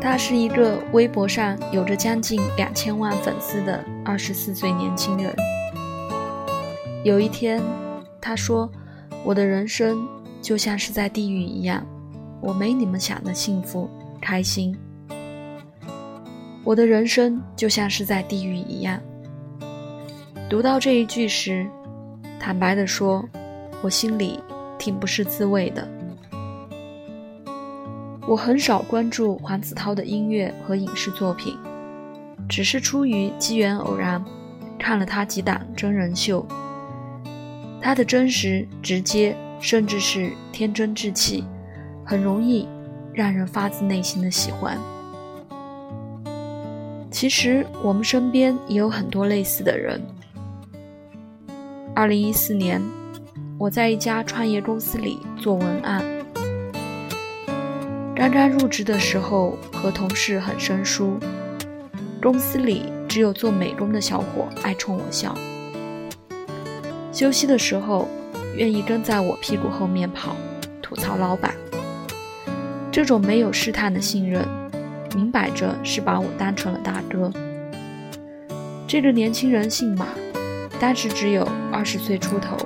他是一个微博上有着将近两千万粉丝的二十四岁年轻人。有一天，他说：“我的人生就像是在地狱一样，我没你们想的幸福开心。我的人生就像是在地狱一样。”读到这一句时，坦白地说，我心里挺不是滋味的。我很少关注黄子韬的音乐和影视作品，只是出于机缘偶然，看了他几档真人秀。他的真实、直接，甚至是天真稚气，很容易让人发自内心的喜欢。其实我们身边也有很多类似的人。二零一四年，我在一家创业公司里做文案，刚刚入职的时候和同事很生疏，公司里只有做美工的小伙爱冲我笑。休息的时候，愿意跟在我屁股后面跑，吐槽老板。这种没有试探的信任，明摆着是把我当成了大哥。这个年轻人姓马，当时只有二十岁出头，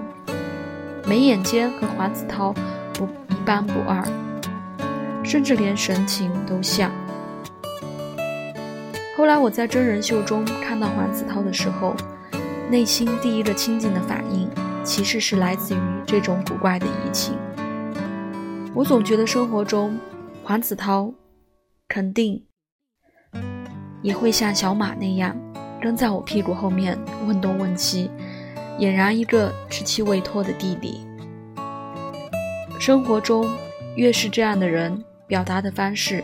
眉眼间和黄子韬不一般不二，甚至连神情都像。后来我在真人秀中看到黄子韬的时候。内心第一个亲近的反应，其实是来自于这种古怪的移情。我总觉得生活中，黄子韬肯定也会像小马那样，跟在我屁股后面问东问西，俨然一个稚气未脱的弟弟。生活中越是这样的人，表达的方式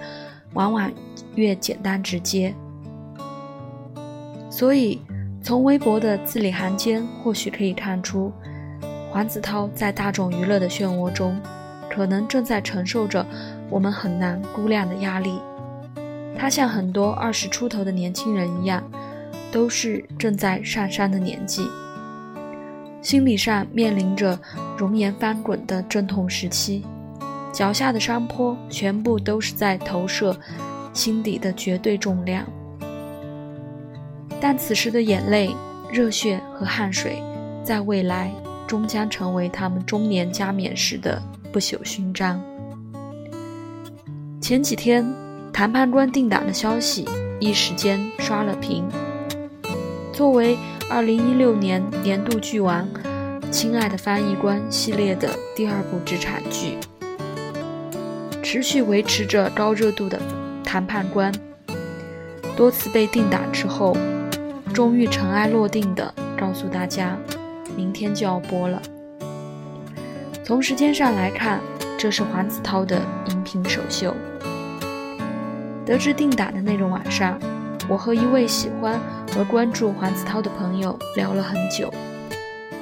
往往越简单直接，所以。从微博的字里行间，或许可以看出，黄子韬在大众娱乐的漩涡中，可能正在承受着我们很难估量的压力。他像很多二十出头的年轻人一样，都是正在上山的年纪，心理上面临着容颜翻滚的阵痛时期，脚下的山坡全部都是在投射心底的绝对重量。但此时的眼泪、热血和汗水，在未来终将成为他们中年加冕时的不朽勋章。前几天，谈判官定档的消息一时间刷了屏。作为2016年年度剧王，《亲爱的翻译官》系列的第二部职场剧，持续维持着高热度的谈判官，多次被定档之后。终于尘埃落定的告诉大家，明天就要播了。从时间上来看，这是黄子韬的荧屏首秀。得知定档的那个晚上，我和一位喜欢和关注黄子韬的朋友聊了很久。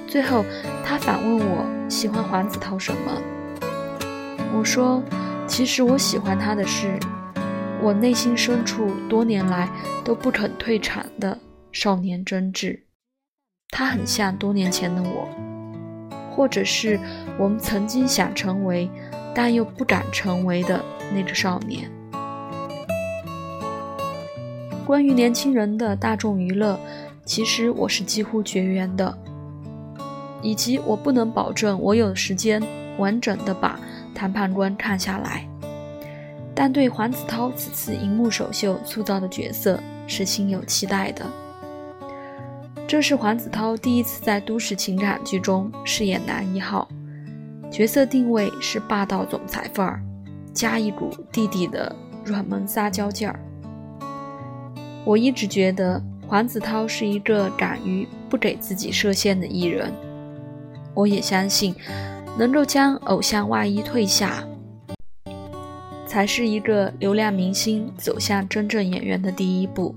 最后，他反问我喜欢黄子韬什么？我说，其实我喜欢他的是，我内心深处多年来都不肯退场的。少年真挚，他很像多年前的我，或者是我们曾经想成为，但又不敢成为的那个少年。关于年轻人的大众娱乐，其实我是几乎绝缘的，以及我不能保证我有时间完整的把《谈判官》看下来，但对黄子韬此次荧幕首秀塑造的角色是心有期待的。这是黄子韬第一次在都市情感剧中饰演男一号，角色定位是霸道总裁范儿，加一股弟弟的软萌撒娇劲儿。我一直觉得黄子韬是一个敢于不给自己设限的艺人，我也相信，能够将偶像外衣褪下，才是一个流量明星走向真正演员的第一步。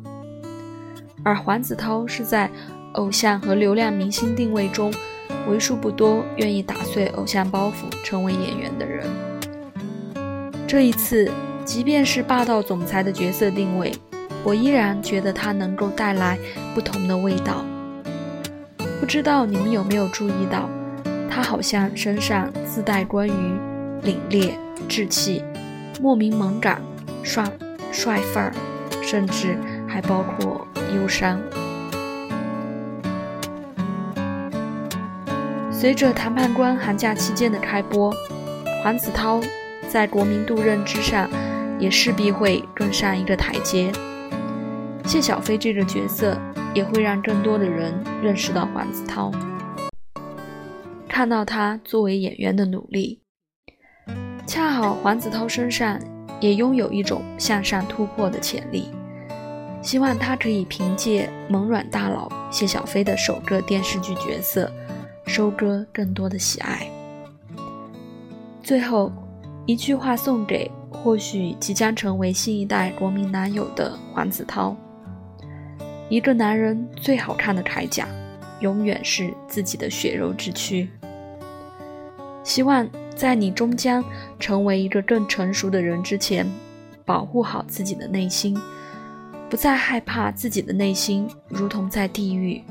而黄子韬是在。偶像和流量明星定位中，为数不多愿意打碎偶像包袱成为演员的人。这一次，即便是霸道总裁的角色定位，我依然觉得他能够带来不同的味道。不知道你们有没有注意到，他好像身上自带关于凛冽、稚气、莫名猛感、帅帅范儿，甚至还包括忧伤。随着谈判官寒假期间的开播，黄子韬在国民度认知上也势必会更上一个台阶。谢小飞这个角色也会让更多的人认识到黄子韬，看到他作为演员的努力。恰好黄子韬身上也拥有一种向上突破的潜力，希望他可以凭借萌软大佬谢小飞的首个电视剧角色。收割更多的喜爱。最后一句话送给或许即将成为新一代国民男友的黄子韬：一个男人最好看的铠甲，永远是自己的血肉之躯。希望在你终将成为一个更成熟的人之前，保护好自己的内心，不再害怕自己的内心如同在地狱。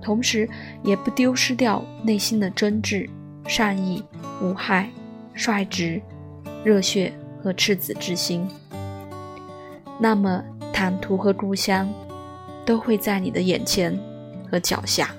同时，也不丢失掉内心的真挚、善意、无害、率直、热血和赤子之心。那么，坦途和故乡，都会在你的眼前和脚下。